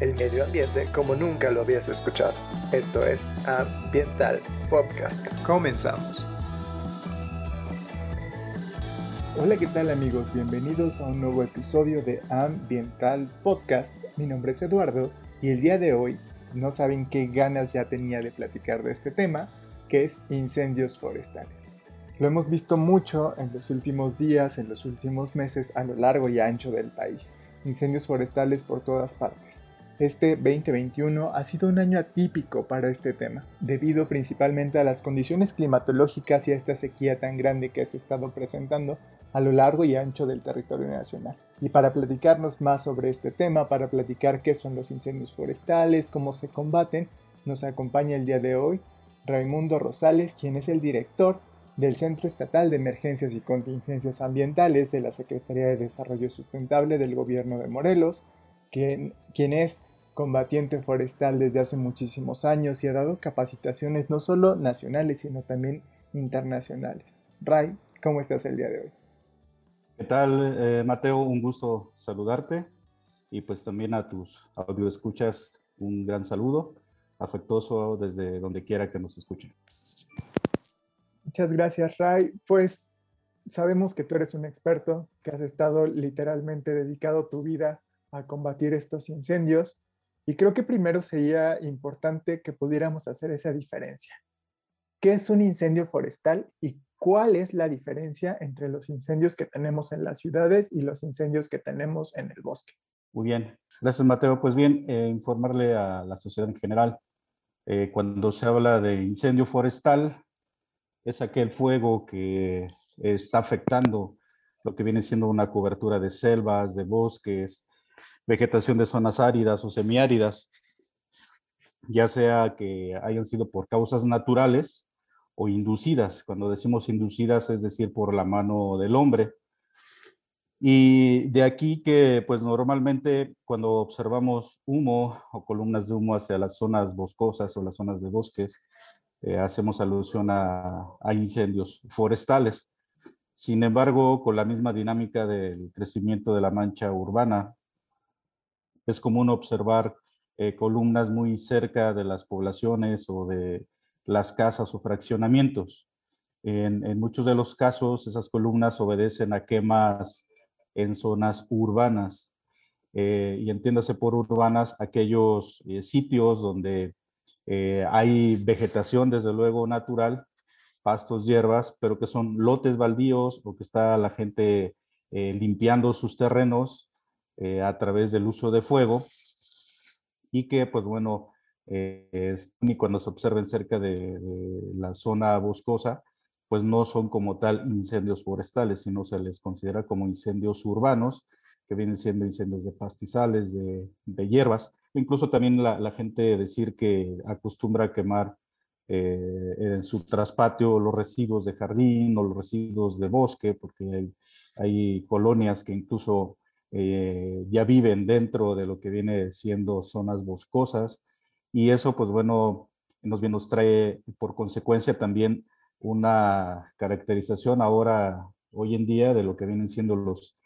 el medio ambiente como nunca lo habías escuchado. Esto es Ambiental Podcast. Comenzamos. Hola, ¿qué tal amigos? Bienvenidos a un nuevo episodio de Ambiental Podcast. Mi nombre es Eduardo y el día de hoy no saben qué ganas ya tenía de platicar de este tema, que es incendios forestales. Lo hemos visto mucho en los últimos días, en los últimos meses, a lo largo y ancho del país. Incendios forestales por todas partes. Este 2021 ha sido un año atípico para este tema, debido principalmente a las condiciones climatológicas y a esta sequía tan grande que se ha estado presentando a lo largo y ancho del territorio nacional. Y para platicarnos más sobre este tema, para platicar qué son los incendios forestales, cómo se combaten, nos acompaña el día de hoy Raimundo Rosales, quien es el director del Centro Estatal de Emergencias y Contingencias Ambientales de la Secretaría de Desarrollo Sustentable del Gobierno de Morelos, quien, quien es combatiente forestal desde hace muchísimos años y ha dado capacitaciones no solo nacionales, sino también internacionales. Ray, ¿cómo estás el día de hoy? ¿Qué tal, eh, Mateo? Un gusto saludarte y pues también a tus audio escuchas un gran saludo afectuoso desde donde quiera que nos escuchen. Muchas gracias, Ray. Pues sabemos que tú eres un experto, que has estado literalmente dedicado tu vida a combatir estos incendios y creo que primero sería importante que pudiéramos hacer esa diferencia. ¿Qué es un incendio forestal y cuál es la diferencia entre los incendios que tenemos en las ciudades y los incendios que tenemos en el bosque? Muy bien, gracias Mateo. Pues bien, eh, informarle a la sociedad en general, eh, cuando se habla de incendio forestal, es aquel fuego que está afectando lo que viene siendo una cobertura de selvas, de bosques, vegetación de zonas áridas o semiáridas, ya sea que hayan sido por causas naturales o inducidas. Cuando decimos inducidas, es decir, por la mano del hombre. Y de aquí que, pues normalmente cuando observamos humo o columnas de humo hacia las zonas boscosas o las zonas de bosques, eh, hacemos alusión a, a incendios forestales. Sin embargo, con la misma dinámica del crecimiento de la mancha urbana, es común observar eh, columnas muy cerca de las poblaciones o de las casas o fraccionamientos. En, muchos de los casos, esas columnas obedecen a quemas en zonas urbanas. Eh, y entiéndase por urbanas aquellos eh, sitios donde hay vegetación, desde luego, natural, pastos, hierbas, pero que son lotes baldíos o que está la gente limpiando sus terrenos eh, a través del uso de fuego y que, pues bueno, eh, ni cuando se observen cerca de, la zona boscosa, pues no son como tal incendios forestales, sino se les considera como incendios urbanos, que vienen siendo incendios de pastizales, de, de hierbas. Incluso también la, la, gente decir que acostumbra quemar eh, en su traspatio los residuos de jardín o los residuos de bosque, porque hay colonias que incluso eh, ya viven dentro de lo que viene siendo zonas boscosas y eso pues bueno nos, nos trae por consecuencia también una caracterización ahora hoy en día de lo que vienen siendo los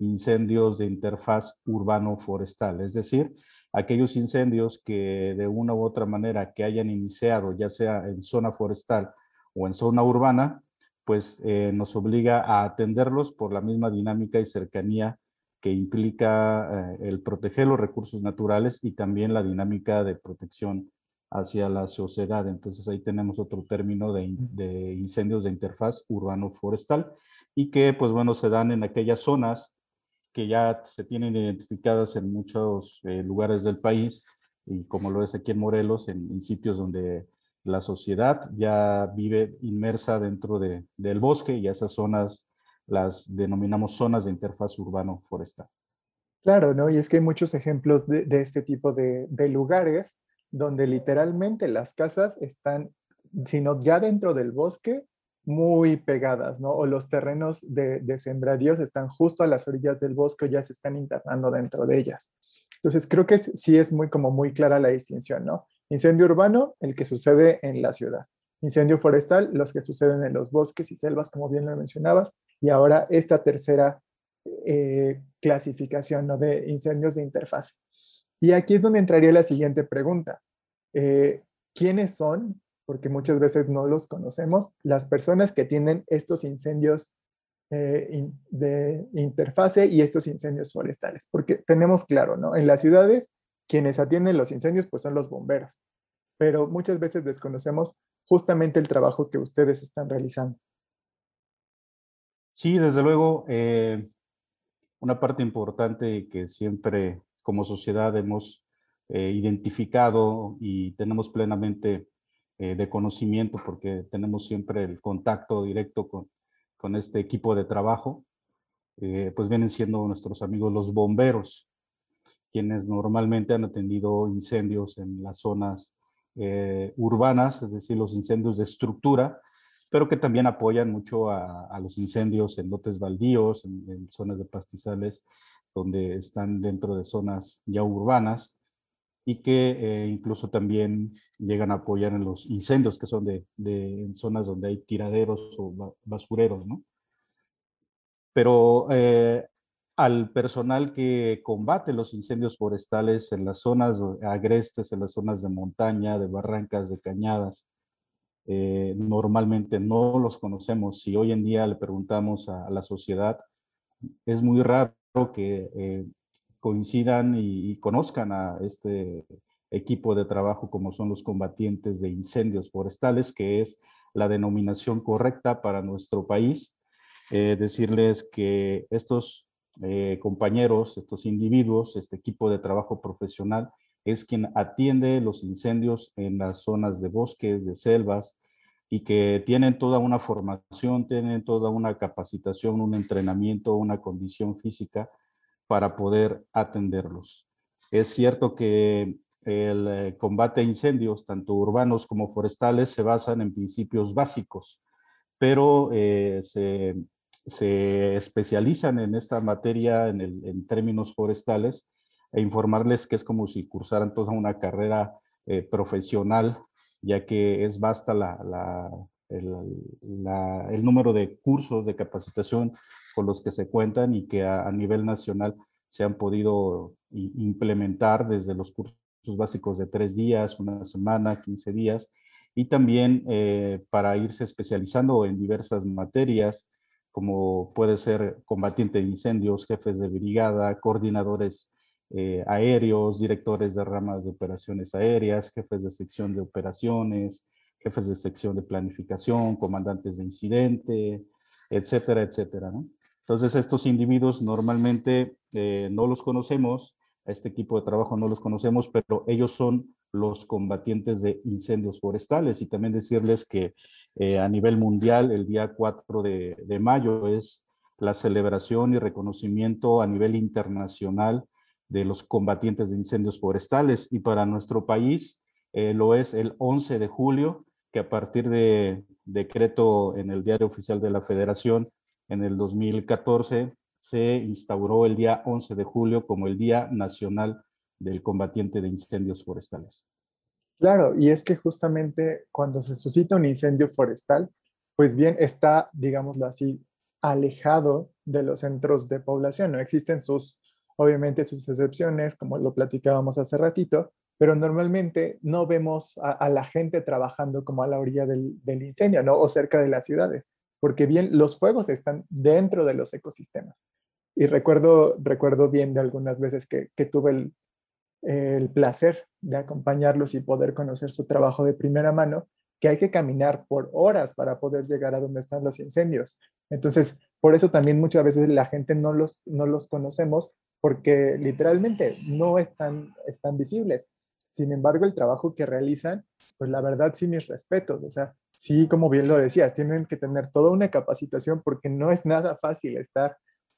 incendios de interfaz urbano-forestal, es decir, aquellos incendios que de una u otra manera que hayan iniciado, ya sea en zona forestal o en zona urbana, pues eh, nos obliga a atenderlos por la misma dinámica y cercanía que implica eh, el proteger los recursos naturales y también la dinámica de protección hacia la sociedad. Entonces ahí tenemos otro término de, incendios de interfaz urbano-forestal y que pues bueno se dan en aquellas zonas que ya se tienen identificadas en muchos eh, lugares del país y como lo es aquí en Morelos, en, sitios donde la sociedad ya vive inmersa dentro de, del bosque y esas zonas las denominamos zonas de interfaz urbano-forestal. Claro, ¿no? Y es que hay muchos ejemplos de, este tipo de, lugares donde literalmente las casas están, sino ya dentro del bosque, muy pegadas, ¿no? O los terrenos de, de sembradíos están justo a las orillas del bosque o ya se están internando dentro de ellas. Entonces, creo que sí es muy, como muy clara la distinción, ¿no? Incendio urbano, el que sucede en la ciudad. Incendio forestal, los que suceden en los bosques y selvas, como bien lo mencionabas, y ahora esta tercera eh, clasificación ¿no? de incendios de interfaz. Y aquí es donde entraría la siguiente pregunta. Eh, ¿Quiénes son? Porque muchas veces no los conocemos, las personas que tienen estos incendios eh, de interfase y estos incendios forestales. Porque tenemos claro, ¿no? En las ciudades, quienes atienden los incendios, pues son los bomberos. Pero muchas veces desconocemos justamente el trabajo que ustedes están realizando. Sí, desde luego, eh, una parte importante que siempre como sociedad hemos eh, identificado y tenemos plenamente eh, de conocimiento porque tenemos siempre el contacto directo con, con este equipo de trabajo, pues vienen siendo nuestros amigos los bomberos, quienes normalmente han atendido incendios en las zonas urbanas, es decir, los incendios de estructura, pero que también apoyan mucho a, los incendios en lotes baldíos, en, zonas de pastizales, donde están dentro de zonas ya urbanas y que eh, incluso también llegan a apoyar en los incendios que son de, en zonas donde hay tiraderos o basureros, ¿no? Pero eh, al personal que combate los incendios forestales en las zonas agrestes, en las zonas de montaña, de barrancas, de cañadas, eh, normalmente no los conocemos. Si hoy en día le preguntamos a, la sociedad, es muy raro que eh, coincidan y, conozcan a este equipo de trabajo como son los combatientes de incendios forestales, que es la denominación correcta para nuestro país. Eh, decirles que estos compañeros, estos individuos, este equipo de trabajo profesional, es quien atiende los incendios en las zonas de bosques, de selvas, y que tienen toda una formación, tienen toda una capacitación, un entrenamiento, una condición física para poder atenderlos. Es cierto que el eh, combate a incendios, tanto urbanos como forestales, se basan en principios básicos, pero eh, se, especializan en esta materia en, términos forestales e informarles que es como si cursaran toda una carrera eh, profesional ya que es basta la, el, número de cursos de capacitación con los que se cuentan y que a, nivel nacional se han podido implementar desde los cursos básicos de tres días, una semana, 15 días, y también eh, para irse especializando en diversas materias, como puede ser combatiente de incendios, jefes de brigada, coordinadores eh, aéreos, directores de ramas de operaciones aéreas, jefes de sección de operaciones, jefes de sección de planificación, comandantes de incidente, etcétera, etcétera. Entonces, estos individuos normalmente eh, no los conocemos, a este equipo de trabajo no los conocemos, pero ellos son los combatientes de incendios forestales. Y también decirles que eh, a nivel mundial, el día 4 de, de mayo es la celebración y reconocimiento a nivel internacional de los combatientes de incendios forestales y para nuestro país eh, lo es el 11 de julio, que a partir de decreto en el Diario Oficial de la Federación en el 2014 se instauró el día 11 de julio como el Día Nacional del Combatiente de Incendios Forestales. Claro, y es que justamente cuando se suscita un incendio forestal, pues bien está, digámoslo así, alejado de los centros de población, no existen sus obviamente sus excepciones, como lo platicábamos hace ratito, pero normalmente no vemos a, la gente trabajando como a la orilla del, incendio, ¿no? O cerca de las ciudades, porque bien, los fuegos están dentro de los ecosistemas. Y recuerdo, recuerdo bien de algunas veces que, tuve el, el placer de acompañarlos y poder conocer su trabajo de primera mano, que hay que caminar por horas para poder llegar a donde están los incendios. Entonces, por eso también muchas veces la gente no los, no los conocemos porque literalmente no están, están visibles. Sin embargo, el trabajo que realizan, pues la verdad sí mis respetos. O sea, sí, como bien lo decías, tienen que tener toda una capacitación porque no es nada fácil estar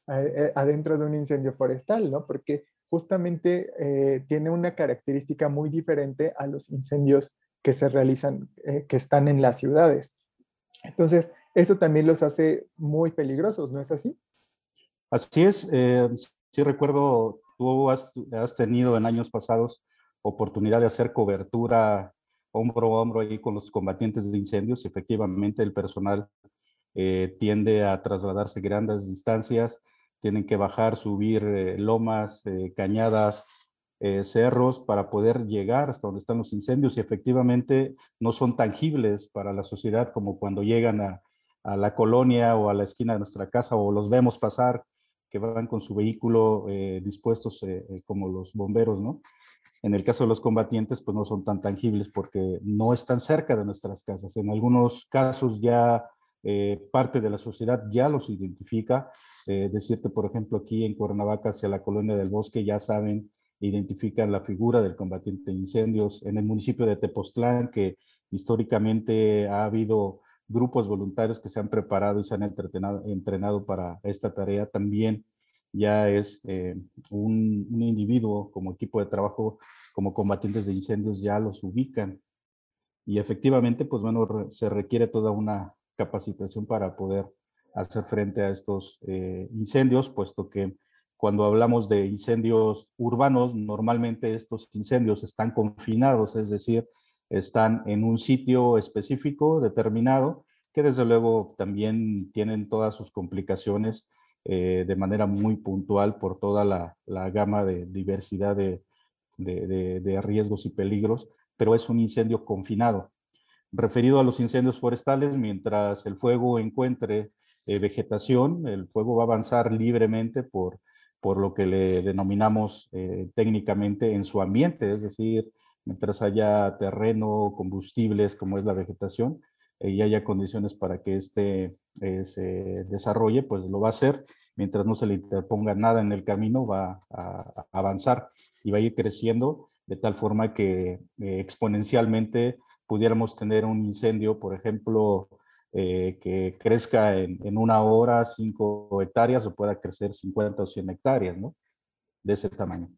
eh, eh, adentro de un incendio forestal, ¿no? Porque justamente eh, tiene una característica muy diferente a los incendios que se realizan, que están en las ciudades. Entonces, eso también los hace muy peligrosos, ¿no es así? Así es sí recuerdo, tú has, tenido en años pasados oportunidad de hacer cobertura hombro a hombro ahí con los combatientes de incendios. Efectivamente, el personal eh, tiende a trasladarse grandes distancias, tienen que bajar, subir eh, lomas, eh, cañadas, cerros para poder llegar hasta donde están los incendios y efectivamente no son tangibles para la sociedad como cuando llegan a, la colonia o a la esquina de nuestra casa o los vemos pasar que van con su vehículo eh, dispuestos eh, como los bomberos, ¿no? En el caso de los combatientes, pues no son tan tangibles porque no están cerca de nuestras casas. En algunos casos ya parte de la sociedad ya los identifica. decirte, por ejemplo, aquí en Cuernavaca, hacia la colonia del bosque, ya saben identifican la figura del combatiente de incendios. En el municipio de Tepoztlán, que históricamente ha habido grupos voluntarios que se han preparado y se han entrenado, entrenado para esta tarea, también ya es eh, un, un, individuo como equipo de trabajo, como combatientes de incendios, ya los ubican. Y efectivamente, pues bueno, se requiere toda una capacitación para poder hacer frente a estos eh, incendios, puesto que cuando hablamos de incendios urbanos, normalmente estos incendios están confinados, es decir, están en un sitio específico, determinado, que desde luego también tienen todas sus complicaciones eh, de manera muy puntual por toda la, gama de diversidad de, de, riesgos y peligros, pero es un incendio confinado. Referido a los incendios forestales, mientras el fuego encuentre eh, vegetación, el fuego va a avanzar libremente por por lo que le denominamos eh, técnicamente en su ambiente, es decir, mientras haya terreno, combustibles, como es la vegetación, eh, y haya condiciones para que éste eh, se desarrolle, pues lo va a hacer. Mientras no se le interponga nada en el camino, va a, avanzar y va a ir creciendo de tal forma que exponencialmente pudiéramos tener un incendio, por ejemplo, eh, que crezca en, una hora 5 hectáreas o pueda crecer 50 o 100 hectáreas, ¿no? De ese tamaño.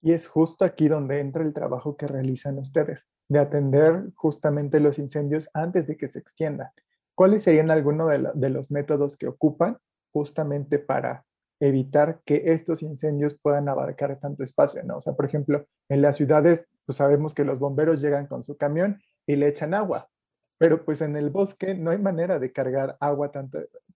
Y es justo aquí donde entra el trabajo que realizan ustedes, de atender justamente los incendios antes de que se extiendan. ¿Cuáles serían algunos de, los métodos que ocupan justamente para evitar que estos incendios puedan abarcar tanto espacio, ¿no? O sea, por ejemplo, en las ciudades, pues sabemos que los bomberos llegan con su camión y le echan agua, pero pues en el bosque no hay manera de cargar agua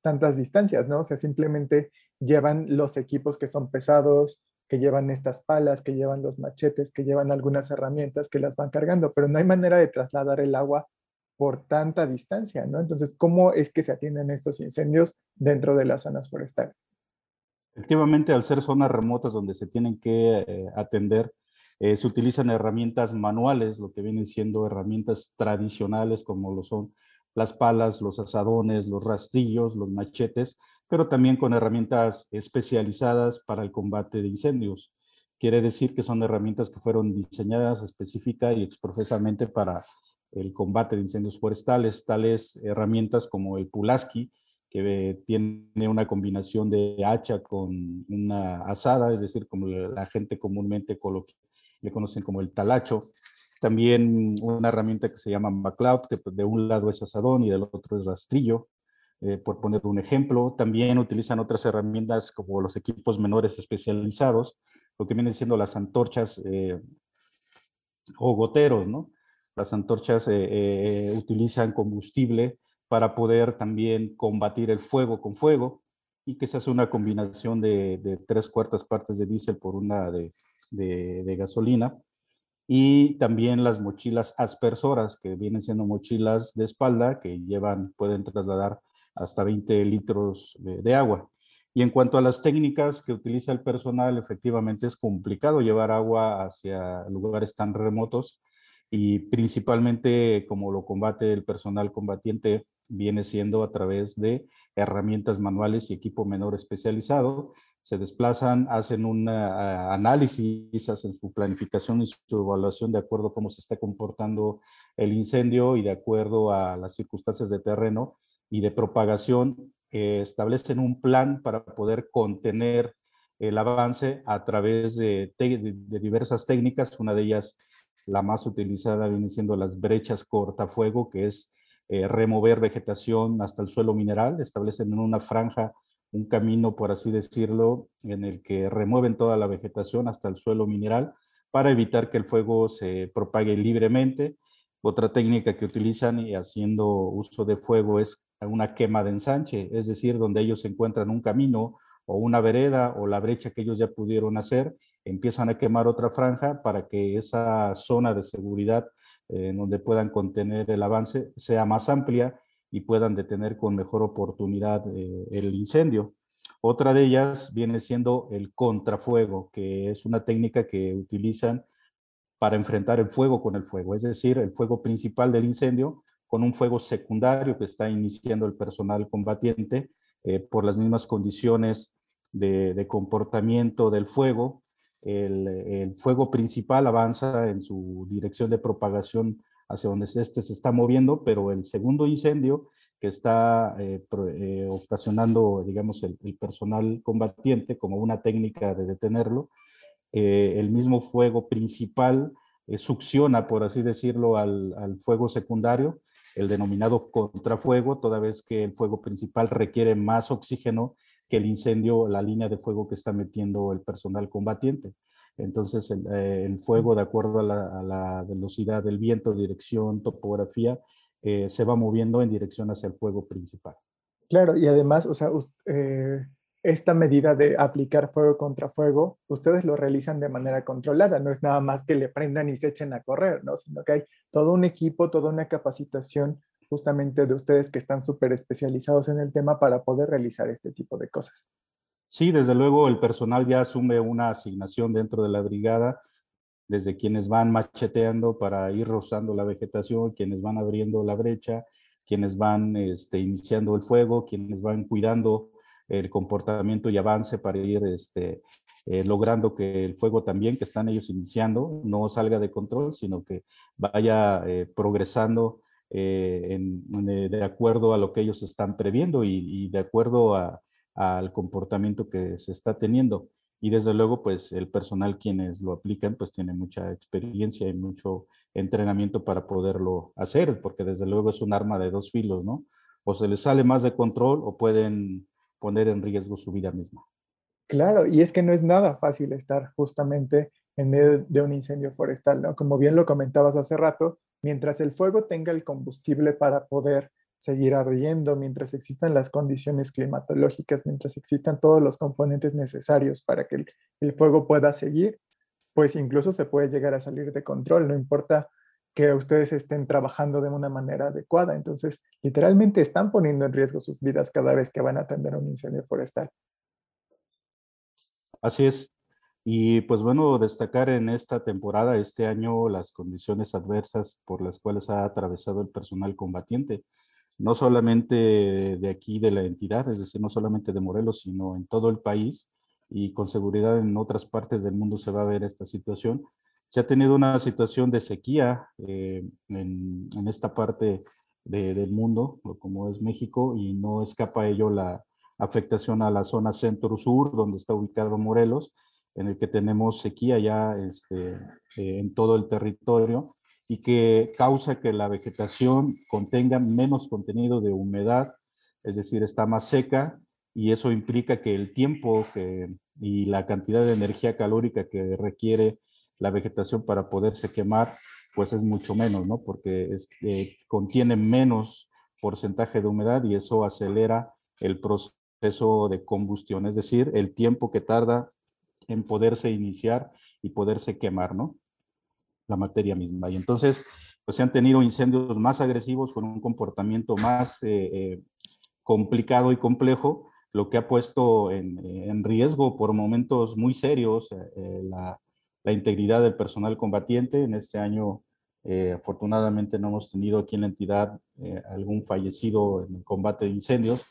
tantas distancias, ¿no? O sea, simplemente llevan los equipos que son pesados, que llevan estas palas, que llevan los machetes, que llevan algunas herramientas que las van cargando, pero no hay manera de trasladar el agua por tanta distancia, ¿no? Entonces, ¿cómo es que se atienden estos incendios dentro de las zonas forestales? Efectivamente, al ser zonas remotas donde se tienen que eh, atender eh, se utilizan herramientas manuales, lo que vienen siendo herramientas tradicionales como lo son las palas, los asadones, los rastrillos, los machetes, pero también con herramientas especializadas para el combate de incendios. Quiere decir que son herramientas que fueron diseñadas específica y exprofesamente para el combate de incendios forestales, tales herramientas como el Pulaski, que tiene una combinación de hacha con una asada, es decir, como la gente comúnmente le conocen como el talacho. También una herramienta que se llama MacLeod, que de un lado es asadón y del otro es rastrillo, eh, por poner un ejemplo. También utilizan otras herramientas como los equipos menores especializados, lo que vienen siendo las antorchas eh, o goteros, ¿no? Las antorchas eh, utilizan combustible para poder también combatir el fuego con fuego y que se hace una combinación de, de tres cuartas partes de diésel por una de, de, gasolina y también las mochilas aspersoras, que vienen siendo mochilas de espalda que llevan, pueden trasladar hasta 20 litros de, agua. Y en cuanto a las técnicas que utiliza el personal, efectivamente es complicado llevar agua hacia lugares tan remotos y principalmente como lo combate el personal combatiente viene siendo a través de herramientas manuales y equipo menor especializado se desplazan, hacen un ah, análisis, hacen su planificación y su evaluación de acuerdo a cómo se está comportando el incendio y de acuerdo a las circunstancias de terreno y de propagación, eh, establecen un plan para poder contener el avance a través de, diversas técnicas. Una de ellas, la más utilizada, viene siendo las brechas cortafuego, que es eh, remover vegetación hasta el suelo mineral. Establecen en una franja un camino, por así decirlo, en el que remueven toda la vegetación hasta el suelo mineral para evitar que el fuego se propague libremente. Otra técnica que utilizan y haciendo uso de fuego es una quema de ensanche, es decir, donde ellos encuentran un camino o una vereda o la brecha que ellos ya pudieron hacer empiezan a quemar otra franja para que esa zona de seguridad en donde puedan contener el avance sea más amplia y puedan detener con mejor oportunidad el incendio. Otra de ellas viene siendo el contrafuego, que es una técnica que utilizan para enfrentar el fuego con el fuego, es decir, el fuego principal del incendio con un fuego secundario que está iniciando el personal combatiente eh, por las mismas condiciones de, comportamiento del fuego. El, fuego principal avanza en su dirección de propagación hacia donde este se está moviendo, pero el segundo incendio que está eh, eh, ocasionando, digamos, el, personal combatiente como una técnica de detenerlo. El mismo fuego principal succiona, por así decirlo, al, al, fuego secundario, el denominado contrafuego, toda vez que el fuego principal requiere más oxígeno que el incendio, la línea de fuego que está metiendo el personal combatiente. Entonces, el, el fuego, de acuerdo a la, la, velocidad del viento, dirección, topografía, eh, se va moviendo en dirección hacia el fuego principal. Claro, y además, o sea, eh, esta medida de aplicar fuego contra fuego, ustedes lo realizan de manera controlada, no es nada más que le prendan y se echen a correr, ¿no? Sino que hay todo un equipo, toda una capacitación justamente de ustedes que están súper especializados en el tema para poder realizar este tipo de cosas. Sí, desde luego el personal ya asume una asignación dentro de la brigada desde quienes van macheteando para ir rozando la vegetación, quienes van abriendo la brecha, quienes van este, iniciando el fuego, quienes van cuidando el comportamiento y avance para ir este, eh, logrando que el fuego también que están ellos iniciando no salga de control, sino que vaya eh, progresando eh, de acuerdo a lo que ellos están previendo y, de acuerdo al comportamiento que se está teniendo y desde luego pues el personal quienes lo aplican pues tiene mucha experiencia y mucho entrenamiento para poderlo hacer, porque desde luego es un arma de dos filos, ¿no? O se les sale más de control o pueden poner en riesgo su vida misma. Claro, y es que no es nada fácil estar justamente en medio de un incendio forestal, ¿no? Como bien lo comentabas hace rato, mientras el fuego tenga el combustible para poder seguir ardiendo mientras existan las condiciones climatológicas, mientras existan todos los componentes necesarios para que el, fuego pueda seguir, pues incluso se puede llegar a salir de control, no importa que ustedes estén trabajando de una manera adecuada. Entonces, literalmente están poniendo en riesgo sus vidas cada vez que van a atender un incendio forestal. Así es. Y pues bueno, destacar en esta temporada, este año, las condiciones adversas por las cuales ha atravesado el personal combatiente no solamente de aquí de la entidad, es decir, no solamente de Morelos, sino en todo el país y con seguridad en otras partes del mundo se va a ver esta situación. Se ha tenido una situación de sequía eh, en, esta parte del mundo, como es México, y no escapa ello la afectación a la zona centro-sur, donde está ubicado Morelos, en el que tenemos sequía ya este, eh, en todo el territorio y que causa que la vegetación contenga menos contenido de humedad, es decir, está más seca y eso implica que el tiempo y la cantidad de energía calórica que requiere la vegetación para poderse quemar, pues es mucho menos, ¿no? Porque eh, contiene menos porcentaje de humedad y eso acelera el proceso de combustión, es decir, el tiempo que tarda en poderse iniciar y poderse quemar, ¿no? la materia misma. Y entonces, pues se han tenido incendios más agresivos con un comportamiento más eh, eh, complicado y complejo, lo que ha puesto en, riesgo por momentos muy serios la, la, integridad del personal combatiente. En este año, afortunadamente, no hemos tenido aquí en la entidad algún fallecido en el combate de incendios,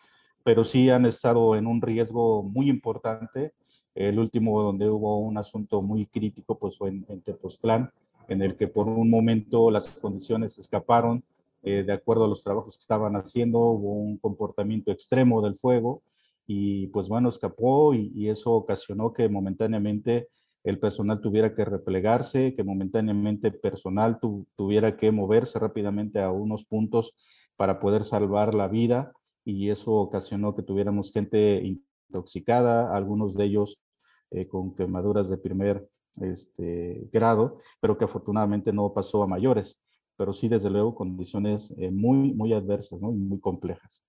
pero sí han estado en un riesgo muy importante. El último donde hubo un asunto muy crítico pues fue en, en Tepoztlán, en el que por un momento las condiciones escaparon eh, de acuerdo a los trabajos que estaban haciendo, hubo un comportamiento extremo del fuego y pues bueno, escapó y, eso ocasionó que momentáneamente el personal tuviera que replegarse, que momentáneamente personal tuviera que moverse rápidamente a unos puntos para poder salvar la vida y eso ocasionó que tuviéramos gente intoxicada, algunos de ellos eh, con quemaduras de primer este, grado, pero que afortunadamente no pasó a mayores, pero sí desde luego condiciones eh, muy, muy adversas ¿no? muy complejas.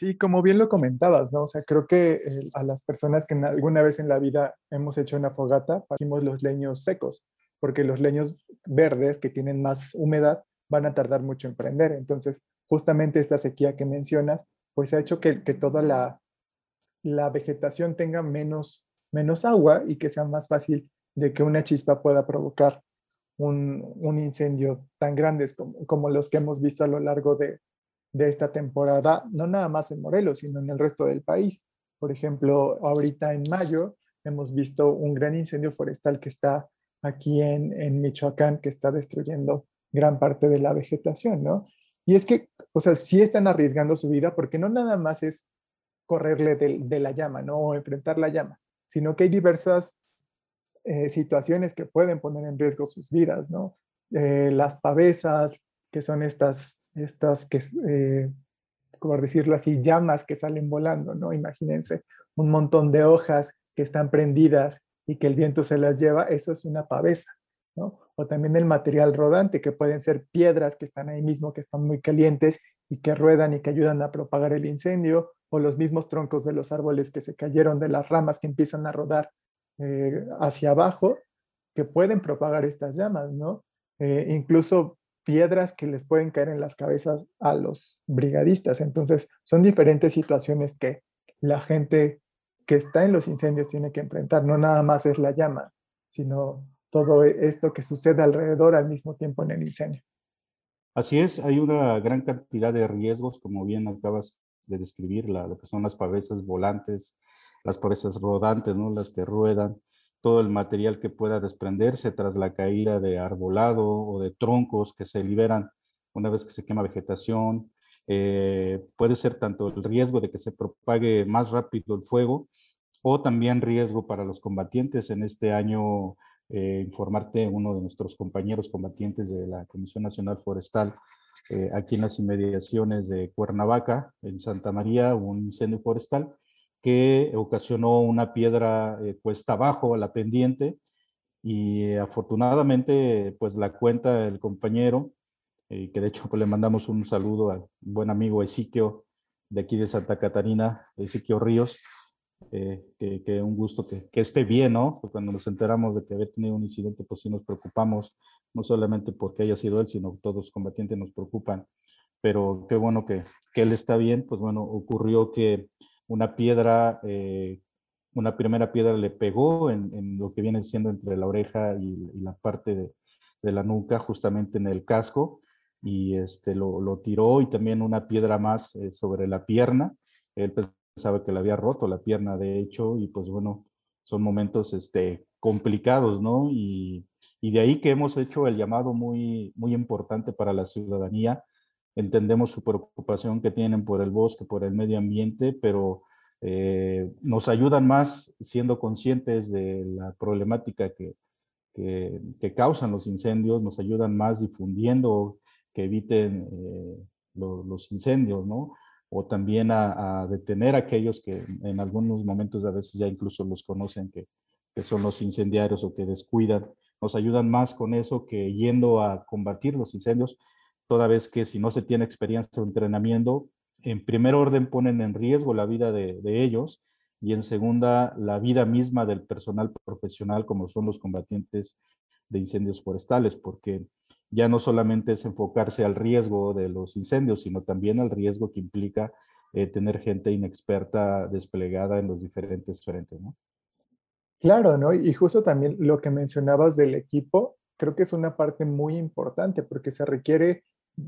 Sí, como bien lo comentabas, ¿no? O sea, creo que eh, a las personas que alguna vez en la vida hemos hecho una fogata, partimos los leños secos, porque los leños verdes que tienen más humedad van a tardar mucho en prender. Entonces, justamente esta sequía que mencionas, pues ha hecho que, que toda la, la vegetación tenga menos, menos agua y que sea más fácil de que una chispa pueda provocar un, un incendio tan grandes como, como los que hemos visto a lo largo de, de esta temporada, no nada más en Morelos, sino en el resto del país. Por ejemplo, ahorita en mayo hemos visto un gran incendio forestal que está aquí en, en Michoacán, que está destruyendo gran parte de la vegetación, ¿no? Y es que, o sea, sí están arriesgando su vida porque no nada más es correrle de, la llama, ¿no? O enfrentar la llama, sino que hay diversas eh, situaciones que pueden poner en riesgo sus vidas, ¿no? Eh, las pavesas, que son estas estas que, eh, como decirlo así, llamas que salen volando, ¿no? Imagínense un montón de hojas que están prendidas y que el viento se las lleva, eso es una pavesa, ¿no? O también el material rodante, que pueden ser piedras que están ahí mismo, que están muy calientes y que ruedan y que ayudan a propagar el incendio, o los mismos troncos de los árboles que se cayeron de las ramas que empiezan a rodar eh, hacia abajo, que pueden propagar estas llamas, ¿no? Eh, incluso piedras que les pueden caer en las cabezas a los brigadistas. Entonces, son diferentes situaciones que la gente que está en los incendios tiene que enfrentar. No nada más es la llama, sino todo esto que sucede alrededor al mismo tiempo en el incendio. Así es, hay una gran cantidad de riesgos, como bien acabas de describir, lo que son las pavesas volantes, las pavesas rodantes, ¿no? las que ruedan, todo el material que pueda desprenderse tras la caída de arbolado o de troncos que se liberan una vez que se quema vegetación. Eh, puede ser tanto el riesgo de que se propague más rápido el fuego o también riesgo para los combatientes. En este año, eh, informarte, uno de nuestros compañeros combatientes de la Comisión Nacional Forestal, eh, aquí en las inmediaciones de Cuernavaca, en Santa María, un incendio forestal, que ocasionó una piedra eh, cuesta abajo a la pendiente y afortunadamente pues la cuenta del compañero, eh, que de hecho pues, le mandamos un saludo al buen amigo Ezequiel de aquí de Santa Catarina, Ezequiel Ríos, eh, que, un gusto que, que, esté bien, ¿no? Cuando nos enteramos de que había tenido un incidente, pues sí nos preocupamos, no solamente porque haya sido él, sino todos los combatientes nos preocupan, pero qué bueno que, que él está bien, pues bueno, ocurrió que una piedra, eh, una primera piedra le pegó en, lo que viene siendo entre la oreja y, la parte de, la nuca, justamente en el casco, y este, lo, tiró y también una piedra más eh, sobre la pierna. Él pensaba que le había roto la pierna, de hecho, y pues bueno, son momentos este, complicados, ¿no? Y, y de ahí que hemos hecho el llamado muy, muy importante para la ciudadanía entendemos su preocupación que tienen por el bosque, por el medio ambiente, pero eh, nos ayudan más siendo conscientes de la problemática que, que, causan los incendios, nos ayudan más difundiendo que eviten eh, los incendios, ¿no? O también a, detener a aquellos que en algunos momentos a veces ya incluso los conocen que, que son los incendiarios o que descuidan. Nos ayudan más con eso que yendo a combatir los incendios toda vez que si no se tiene experiencia o entrenamiento, en primer orden ponen en riesgo la vida de, ellos y en segunda la vida misma del personal profesional como son los combatientes de incendios forestales, porque ya no solamente es enfocarse al riesgo de los incendios, sino también al riesgo que implica eh, tener gente inexperta desplegada en los diferentes frentes, ¿no? Claro, ¿no? Y justo también lo que mencionabas del equipo, creo que es una parte muy importante porque se requiere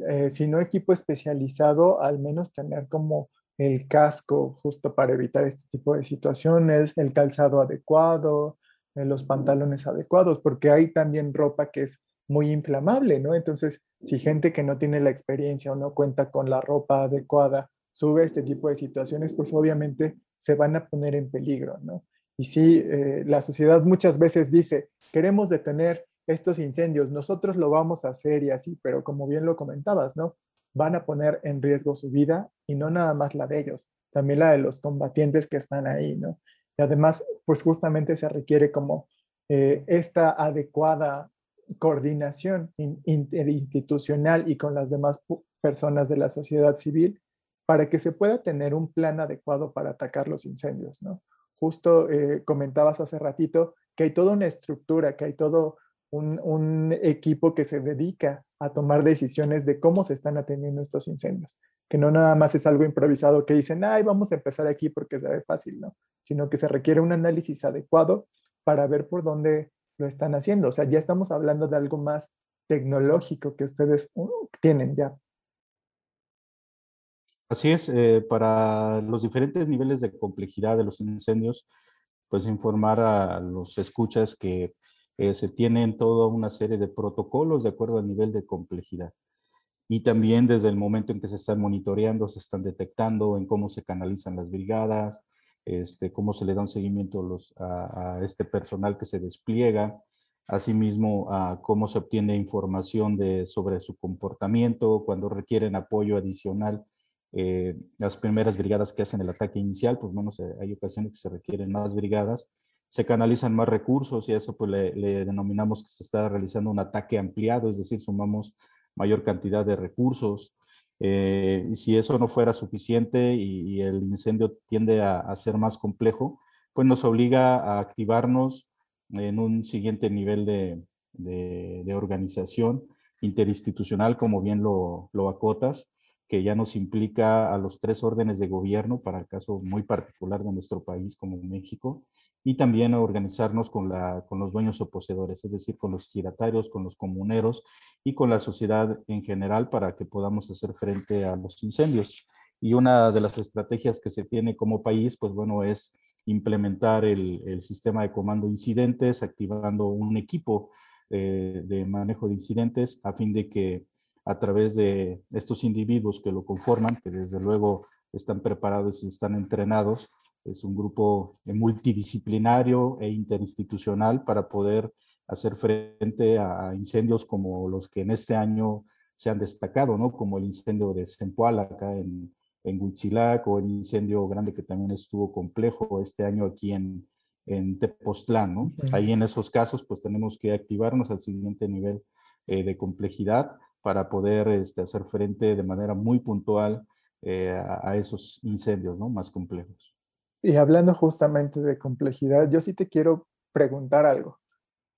eh, si no equipo especializado, al menos tener como el casco justo para evitar este tipo de situaciones, el calzado adecuado, eh, los pantalones adecuados, porque hay también ropa que es muy inflamable, ¿no? Entonces, si gente que no tiene la experiencia o no cuenta con la ropa adecuada sube a este tipo de situaciones, pues obviamente se van a poner en peligro, ¿no? Y sí, eh, la sociedad muchas veces dice, queremos detener estos incendios, nosotros lo vamos a hacer y así, pero como bien lo comentabas, ¿no? Van a poner en riesgo su vida y no nada más la de ellos, también la de los combatientes que están ahí, ¿no? Y además, pues justamente se requiere como eh, esta adecuada coordinación interinstitucional y con las demás personas de la sociedad civil para que se pueda tener un plan adecuado para atacar los incendios, ¿no? Justo eh, comentabas hace ratito que hay toda una estructura, que hay todo un, un, equipo que se dedica a tomar decisiones de cómo se están atendiendo estos incendios, que no nada más es algo improvisado que dicen, ay, vamos a empezar aquí porque se ve fácil, ¿no? Sino que se requiere un análisis adecuado para ver por dónde lo están haciendo. O sea, ya estamos hablando de algo más tecnológico que ustedes uh, tienen ya. Así es, eh, para los diferentes niveles de complejidad de los incendios, pues informar a los escuchas que eh, se tienen toda una serie de protocolos de acuerdo al nivel de complejidad. Y también desde el momento en que se están monitoreando, se están detectando en cómo se canalizan las brigadas, este, cómo se le da un seguimiento a, este personal que se despliega, asimismo a cómo se obtiene información de, sobre su comportamiento, cuando requieren apoyo adicional eh, las primeras brigadas que hacen el ataque inicial, pues bueno, se, hay ocasiones que se requieren más brigadas, se canalizan más recursos y a eso pues le, denominamos que se está realizando un ataque ampliado, es decir, sumamos mayor cantidad de recursos. Eh, y si eso no fuera suficiente y, el incendio tiende a, a, ser más complejo, pues nos obliga a activarnos en un siguiente nivel de, de, de organización interinstitucional, como bien lo, lo acotas, que ya nos implica a los tres órdenes de gobierno para el caso muy particular de nuestro país como México y también a organizarnos con, la, con los dueños o poseedores, es decir, con los giratarios, con los comuneros y con la sociedad en general para que podamos hacer frente a los incendios. Y una de las estrategias que se tiene como país, pues bueno, es implementar el, el sistema de comando incidentes, activando un equipo eh, de manejo de incidentes a fin de que a través de estos individuos que lo conforman, que desde luego están preparados y están entrenados. Es un grupo multidisciplinario e interinstitucional para poder hacer frente a incendios como los que en este año se han destacado, ¿no? Como el incendio de Zempoala acá en, en Huitzilac o el incendio grande que también estuvo complejo este año aquí en, en Tepoztlán, ¿no? Ahí en esos casos pues tenemos que activarnos al siguiente nivel eh, de complejidad para poder este, hacer frente de manera muy puntual eh, a, a, esos incendios ¿no? más complejos. Y hablando justamente de complejidad, yo sí te quiero preguntar algo.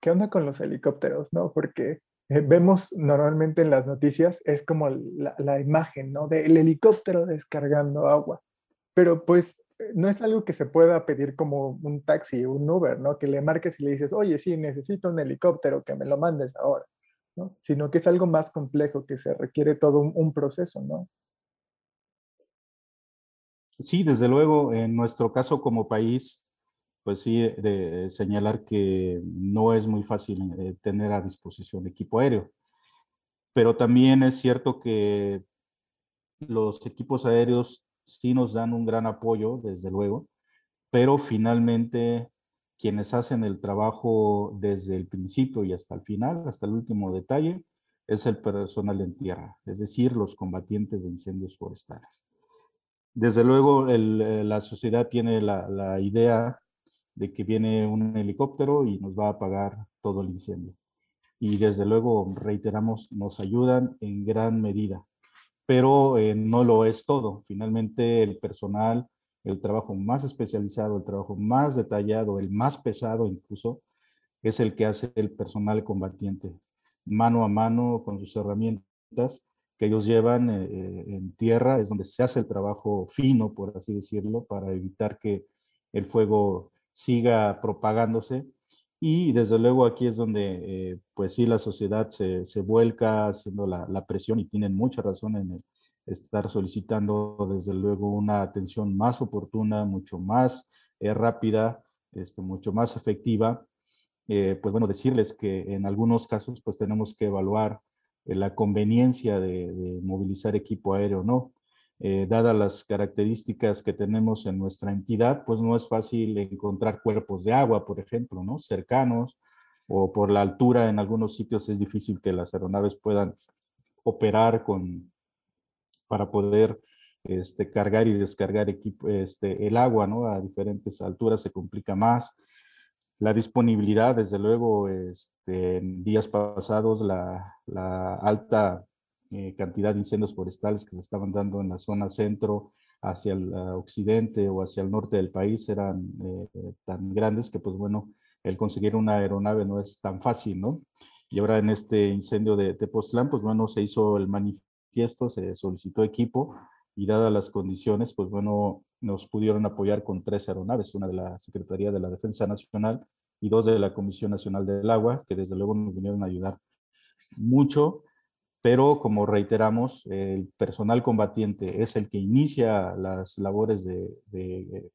¿Qué onda con los helicópteros? ¿no? Porque eh, vemos normalmente en las noticias, es como la, imagen ¿no? del helicóptero descargando agua. Pero pues no es algo que se pueda pedir como un taxi, un Uber, ¿no? Que le marques y le dices, oye, sí, necesito un helicóptero, que me lo mandes ahora. ¿no? sino que es algo más complejo, que se requiere todo un, un, proceso, ¿no? Sí, desde luego, en nuestro caso como país, pues sí, señalar que no es muy fácil eh, tener a disposición equipo aéreo, pero también es cierto que los equipos aéreos sí nos dan un gran apoyo, desde luego, pero finalmente quienes hacen el trabajo desde el principio y hasta el final, hasta el último detalle, es el personal en tierra, es decir, los combatientes de incendios forestales. Desde luego, eh, la sociedad tiene la, la, idea de que viene un helicóptero y nos va a apagar todo el incendio. Y desde luego, reiteramos, nos ayudan en gran medida, pero eh, no lo es todo. Finalmente, el personal el trabajo más especializado, el trabajo más detallado, el más pesado incluso, es el que hace el personal combatiente, mano a mano con sus herramientas que ellos llevan eh, eh, en tierra, es donde se hace el trabajo fino, por así decirlo, para evitar que el fuego siga propagándose. Y desde luego aquí es donde, eh, pues sí, la sociedad se, se vuelca haciendo la, la, presión y tienen mucha razón en estar solicitando desde luego una atención más oportuna, mucho más eh, rápida, este, mucho más efectiva. Pues bueno, decirles que en algunos casos pues tenemos que evaluar la conveniencia de, movilizar equipo aéreo no. Eh, dadas las características que tenemos en nuestra entidad, pues no es fácil encontrar cuerpos de agua, por ejemplo, ¿no? Cercanos, o por la altura en algunos sitios es difícil que las aeronaves puedan operar con, para poder este, cargar y descargar equipo, este, el agua ¿no? a diferentes alturas se complica más. La disponibilidad, desde luego, este, en días pasados, la, la alta eh, cantidad de incendios forestales que se estaban dando en la zona centro, hacia el occidente o hacia el norte del país eran tan grandes que, pues bueno, el conseguir una aeronave no es tan fácil, ¿no? Y ahora en este incendio de Tepoztlán, pues bueno, se hizo el manifiesto, se solicitó equipo y dadas las condiciones, pues bueno, nos pudieron apoyar con tres aeronaves, una de la Secretaría de la Defensa Nacional y dos de la Comisión Nacional del Agua, que desde luego nos vinieron a ayudar mucho, pero como reiteramos, el personal combatiente es el que inicia las labores de,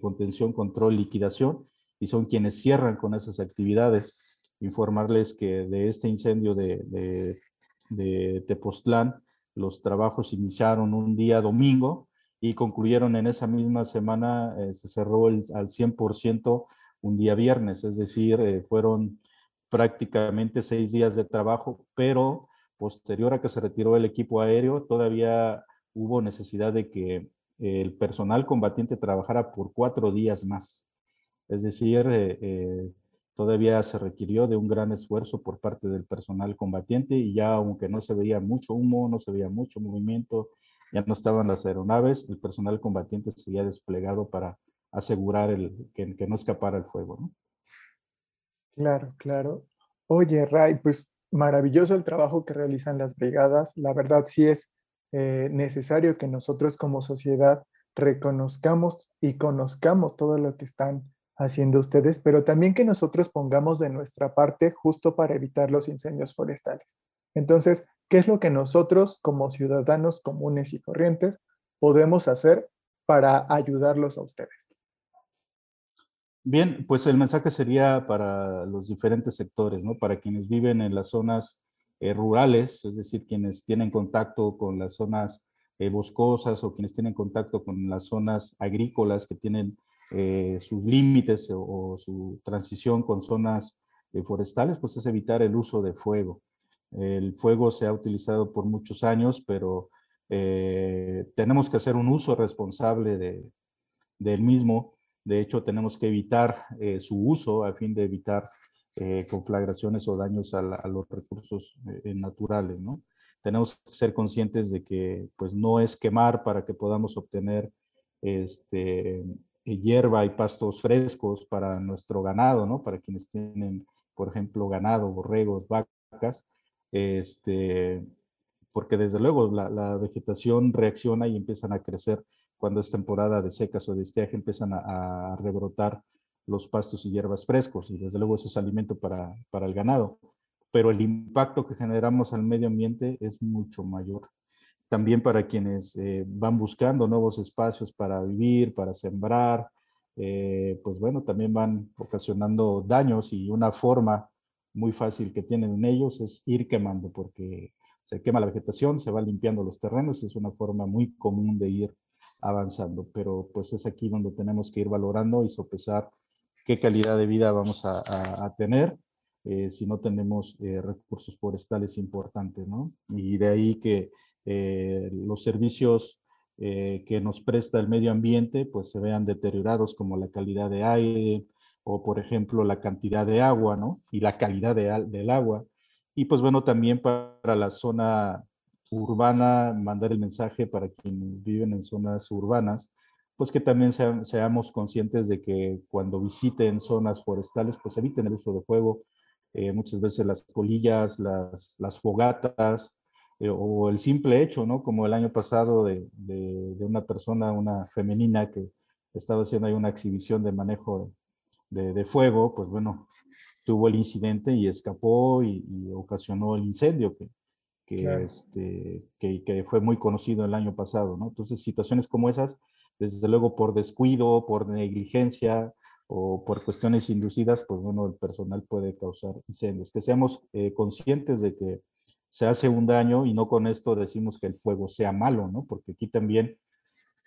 contención, control, liquidación, y son quienes cierran con esas actividades. Informarles que de este incendio de Tepoztlán, los trabajos iniciaron un día domingo y concluyeron en esa misma semana, eh, se cerró al 100% un día viernes, es decir, eh, fueron prácticamente seis días de trabajo, pero posterior a que se retiró el equipo aéreo, todavía hubo necesidad de que el personal combatiente trabajara por cuatro días más. Es decir, eh, todavía se requirió de un gran esfuerzo por parte del personal combatiente y ya aunque no se veía mucho humo, no se veía mucho movimiento, ya no estaban las aeronaves, el personal combatiente seguía desplegado para asegurar el, que, no escapara el fuego. ¿no? Claro, claro. Oye, Ray, pues maravilloso el trabajo que realizan las brigadas. La verdad sí es eh, necesario que nosotros como sociedad reconozcamos y conozcamos todo lo que están haciendo ustedes, pero también que nosotros pongamos de nuestra parte justo para evitar los incendios forestales. Entonces, ¿qué es lo que nosotros como ciudadanos comunes y corrientes podemos hacer para ayudarlos a ustedes? Bien, pues el mensaje sería para los diferentes sectores, ¿no? Para quienes viven en las zonas eh, rurales, es decir, quienes tienen contacto con las zonas eh, boscosas o quienes tienen contacto con las zonas agrícolas que tienen eh, sus límites o, su transición con zonas forestales, pues es evitar el uso de fuego. El fuego se ha utilizado por muchos años, pero eh, tenemos que hacer un uso responsable de, del mismo. De hecho, tenemos que evitar su uso a fin de evitar conflagraciones o daños a, los recursos naturales. Tenemos que ser conscientes de que pues no es quemar para que podamos obtener este, eh, hierba y pastos frescos para nuestro ganado, ¿no? Para quienes tienen, por ejemplo, ganado, borregos, vacas, este, porque desde luego la, vegetación reacciona y empiezan a crecer cuando es temporada de secas o de estiaje, empiezan a, rebrotar los pastos y hierbas frescos y desde luego eso es alimento para, para el ganado. Pero el impacto que generamos al medio ambiente es mucho mayor también para quienes eh, van buscando nuevos espacios para vivir, para sembrar, eh, pues bueno, también van ocasionando daños y una forma muy fácil que tienen en ellos es ir quemando porque se quema la vegetación, se va limpiando los terrenos, es una forma muy común de ir avanzando, pero pues es aquí donde tenemos que ir valorando y sopesar qué calidad de vida vamos a, tener eh, si no tenemos recursos forestales importantes, ¿no? Y de ahí que eh, los servicios eh, que nos presta el medio ambiente pues se vean deteriorados como la calidad de aire o por ejemplo la cantidad de agua, ¿no? Y la calidad del agua. Y pues bueno, también para la zona urbana, mandar el mensaje para quienes viven en zonas urbanas, pues que también seamos conscientes de que cuando visiten zonas forestales, pues eviten el uso de fuego, eh, muchas veces las colillas, las, las fogatas, eh, o el simple hecho, ¿no? Como el año pasado de, de, una persona, una femenina que estaba haciendo ahí una exhibición de manejo de, de fuego, pues bueno, tuvo el incidente y escapó y, ocasionó el incendio que, que, este, que, que, fue muy conocido el año pasado, ¿no? Entonces, situaciones como esas, desde luego por descuido, por negligencia o por cuestiones inducidas, pues bueno, el personal puede causar incendios. Que seamos eh, conscientes de que se hace un daño y no con esto decimos que el fuego sea malo, ¿no? Porque aquí también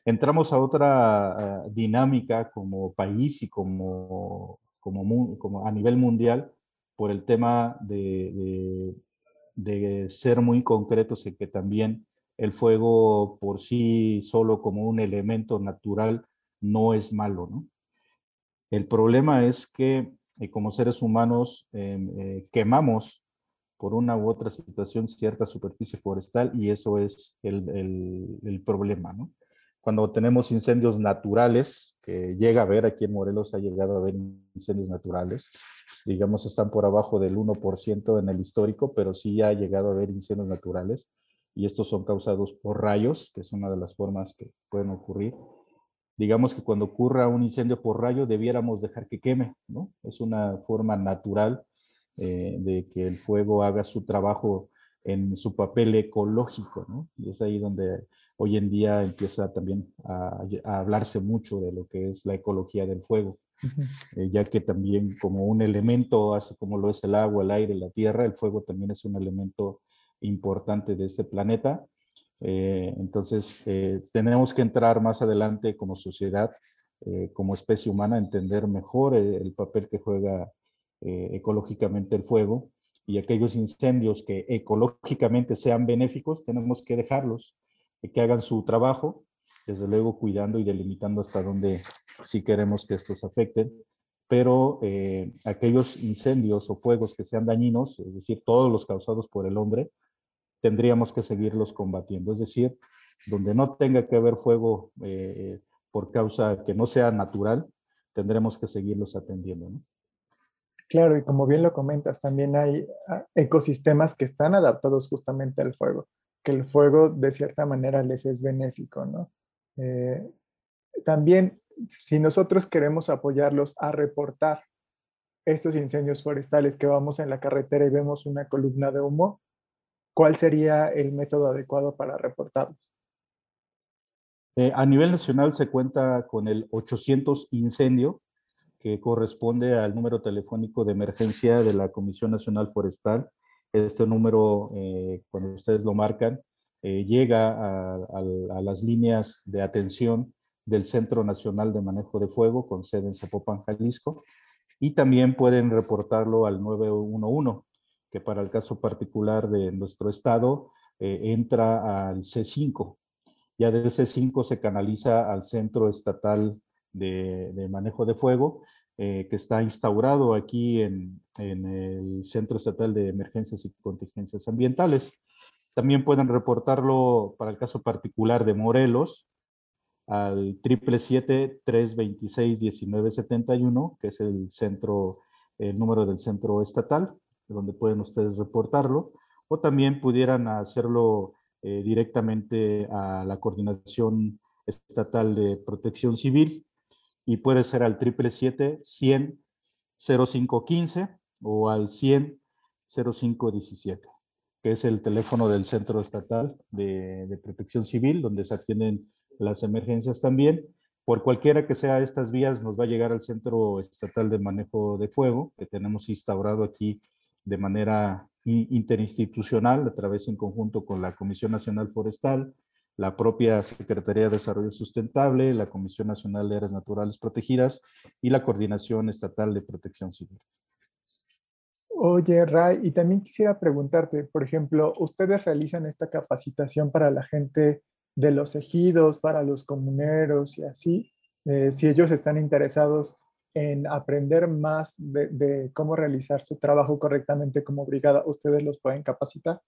entramos a otra eh, dinámica como país y como, como, a nivel mundial por el tema de, de, ser muy concretos en que también el fuego por sí solo como un elemento natural no es malo, ¿no? El problema es que eh, como seres humanos em, eh, quemamos por una u otra situación cierta superficie forestal y eso es el, el, problema, ¿no? Cuando tenemos incendios naturales, que llega a haber, aquí en Morelos ha llegado a haber incendios naturales, digamos están por abajo del 1% en el histórico, pero sí ha llegado a haber incendios naturales y estos son causados por rayos, que es una de las formas que pueden ocurrir. Digamos que cuando ocurra un incendio por rayo debiéramos dejar que queme, ¿no? Es una forma natural eh, de que el fuego haga su trabajo en su papel ecológico, ¿no? Y es ahí donde hoy en día empieza también a, hablarse mucho de lo que es la ecología del fuego, eh, ya que también como un elemento, así como lo es el agua, el aire, la tierra, el fuego también es un elemento importante de este planeta. Eh, entonces, tenemos que entrar más adelante como sociedad, como especie humana, a entender mejor el papel que juega eh, ecológicamente el fuego y aquellos incendios que ecológicamente sean benéficos, tenemos que dejarlos, que hagan su trabajo, desde luego cuidando y delimitando hasta dónde sí queremos que estos afecten, pero eh, aquellos incendios o fuegos que sean dañinos, es decir, todos los causados por el hombre, tendríamos que seguirlos combatiendo, es decir, donde no tenga que haber fuego eh, por causa que no sea natural, tendremos que seguirlos atendiendo. Claro, y como bien lo comentas, también hay ah, ecosistemas que están adaptados justamente al fuego, que el fuego de cierta manera les es benéfico, ¿no? Eh, también, si nosotros queremos apoyarlos a reportar estos incendios forestales que vamos en la carretera y vemos una columna de humo, ¿cuál sería el método adecuado para reportarlos? Eh, a nivel nacional se cuenta con el 800 incendio, que corresponde al número telefónico de emergencia de la Comisión Nacional Forestal. Este número, eh, cuando ustedes lo marcan, eh, llega a, las líneas de atención del Centro Nacional de Manejo de Fuego con sede en Zapopan, Jalisco, y también pueden reportarlo al 911, que para el caso particular de nuestro estado eh, entra al C5. Ya del C5 se canaliza al Centro Estatal de, manejo de fuego, eh, que está instaurado aquí en, el Centro Estatal de Emergencias y Contingencias Ambientales. También pueden reportarlo para el caso particular de Morelos al 777-326-1971, que es el centro, el número del centro estatal, donde pueden ustedes reportarlo, o también pudieran hacerlo eh, directamente a la Coordinación Estatal de Protección Civil, y puede ser al 777-100-0515 o al 100-0517, que es el teléfono del Centro Estatal de, Protección Civil, donde se atienden las emergencias también. Por cualquiera que sea estas vías, nos va a llegar al Centro Estatal de Manejo de Fuego, que tenemos instaurado aquí de manera interinstitucional, a través en conjunto con la Comisión Nacional Forestal, la propia Secretaría de Desarrollo Sustentable, la Comisión Nacional de Áreas Naturales Protegidas y la Coordinación Estatal de Protección Civil. Oye, Ray, y también quisiera preguntarte, por ejemplo, ustedes realizan esta capacitación para la gente de los ejidos, para los comuneros y así, eh, si ellos están interesados en aprender más de, de, cómo realizar su trabajo correctamente como brigada, ¿ustedes los pueden capacitar?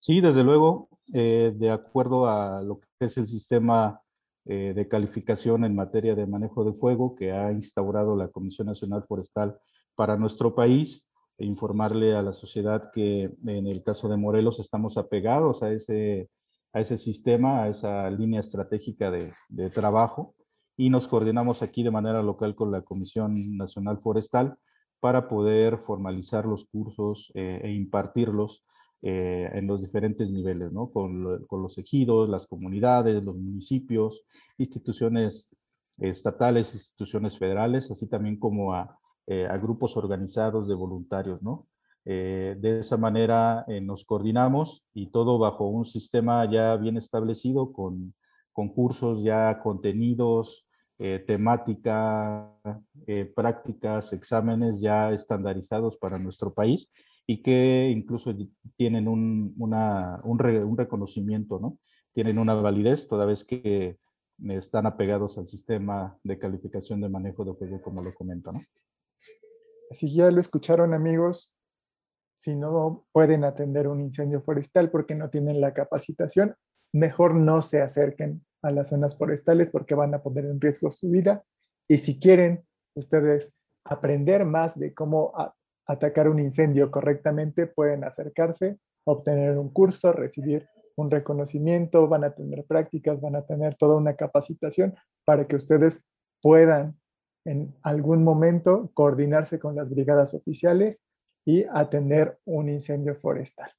Sí, desde luego, eh, de acuerdo a lo que es el sistema eh, de calificación en materia de manejo de fuego que ha instaurado la Comisión Nacional Forestal para nuestro país, e informarle a la sociedad que en el caso de Morelos estamos apegados a ese, a ese sistema, a esa línea estratégica de, trabajo y nos coordinamos aquí de manera local con la Comisión Nacional Forestal para poder formalizar los cursos eh, e impartirlos eh, en los diferentes niveles, ¿no? Con, los ejidos, las comunidades, los municipios, instituciones estatales, instituciones federales, así también como a, eh, grupos organizados de voluntarios, ¿no? Eh, de esa manera nos coordinamos y todo bajo un sistema ya bien establecido con concursos ya contenidos, temática, prácticas, exámenes ya estandarizados para nuestro país y que incluso tienen un, un, un, reconocimiento, ¿no? Tienen una validez toda vez que están apegados al sistema de calificación de manejo de juego, como lo comento, ¿no? Así ya lo escucharon, amigos. si no pueden atender un incendio forestal porque no tienen la capacitación, mejor no se acerquen a las zonas forestales porque van a poner en riesgo su vida. Y si quieren ustedes aprender más de cómo atacar un incendio correctamente, pueden acercarse, obtener un curso, recibir un reconocimiento, van a tener prácticas, van a tener toda una capacitación para que ustedes puedan en algún momento coordinarse con las brigadas oficiales y atender un incendio forestal.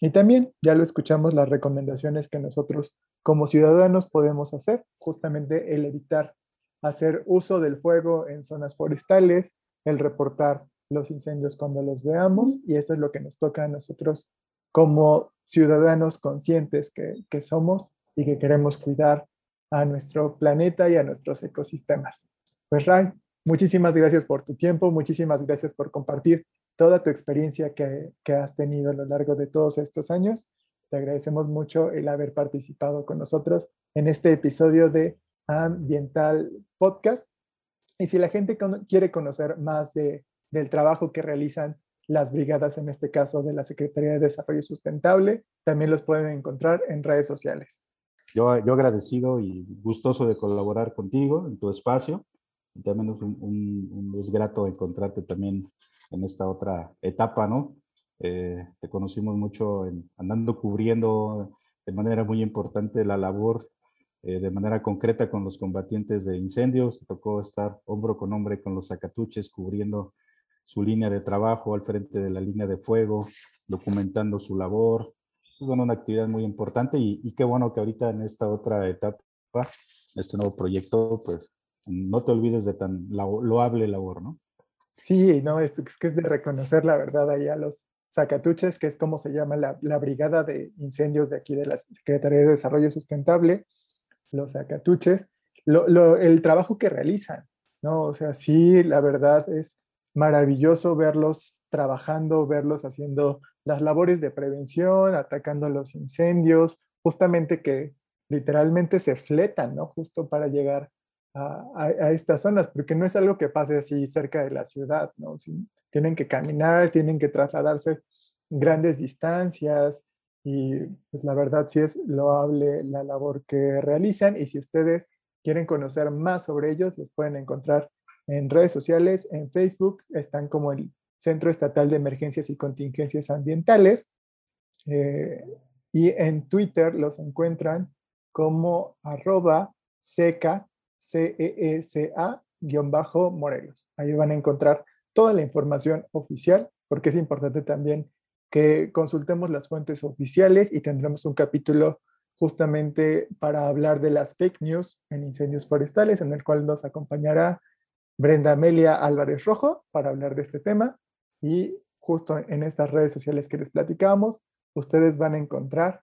Y también ya lo escuchamos las recomendaciones que nosotros como ciudadanos podemos hacer, justamente el evitar hacer uso del fuego en zonas forestales, el reportar los incendios cuando los veamos y eso es lo que nos toca a nosotros como ciudadanos conscientes que, que somos y que queremos cuidar a nuestro planeta y a nuestros ecosistemas. Pues Ray, muchísimas gracias por tu tiempo, muchísimas gracias por compartir toda tu experiencia que, que, has tenido a lo largo de todos estos años. Te agradecemos mucho el haber participado con nosotros en este episodio de Ambiental Podcast. Y si la gente quiere conocer más de, del trabajo que realizan las brigadas, en este caso de la Secretaría de Desarrollo Sustentable, también los pueden encontrar en redes sociales. Yo, yo agradecido y gustoso de colaborar contigo en tu espacio también es un, un, es grato encontrarte también en esta otra etapa, ¿no? Eh, te conocimos mucho andando cubriendo de manera muy importante la labor eh, de manera concreta con los combatientes de incendios. Tocó estar hombro con hombro con los zacatuches cubriendo su línea de trabajo al frente de la línea de fuego, documentando su labor. Es bueno, una actividad muy importante y, y qué bueno que ahorita en esta otra etapa, este nuevo proyecto, pues no te olvides de tan loable labor, ¿no? Sí, no, es, que es de reconocer la verdad ahí a los Zacatuches, que es como se llama la, brigada de incendios de aquí de la Secretaría de Desarrollo Sustentable, los Zacatuches, el trabajo que realizan, ¿no? O sea, sí, la verdad es maravilloso verlos trabajando, verlos haciendo las labores de prevención, atacando los incendios, justamente que literalmente se fletan, ¿no? Justo para llegar a, estas zonas, porque no es algo que pase así cerca de la ciudad, ¿no? tienen que caminar, tienen que trasladarse grandes distancias y pues la verdad sí es loable la labor que realizan y si ustedes quieren conocer más sobre ellos, los pueden encontrar en redes sociales, en Facebook, están como el Centro Estatal de Emergencias y Contingencias Ambientales eh, y en Twitter los encuentran como arroba seca CEECA-Morelos. Ahí van a encontrar toda la información oficial, porque es importante también que consultemos las fuentes oficiales y tendremos un capítulo justamente para hablar de las fake news en incendios forestales, en el cual nos acompañará Brenda Amelia Álvarez Rojo para hablar de este tema. Y justo en estas redes sociales que les platicábamos, ustedes van a encontrar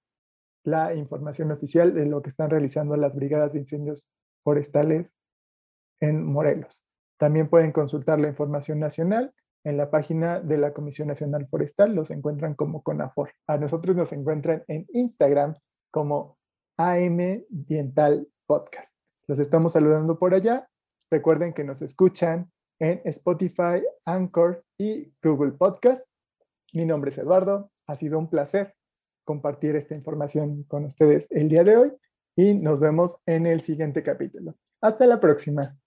la información oficial de lo que están realizando las brigadas de incendios forestales en Morelos. También pueden consultar la información nacional en la página de la Comisión Nacional Forestal, los encuentran como CONAFOR. A nosotros nos encuentran en Instagram como AM Ambiental Podcast. Los estamos saludando por allá. Recuerden que nos escuchan en Spotify, Anchor y Google Podcast. Mi nombre es Eduardo. Ha sido un placer compartir esta información con ustedes el día de hoy y nos vemos en el siguiente capítulo. Hasta la próxima.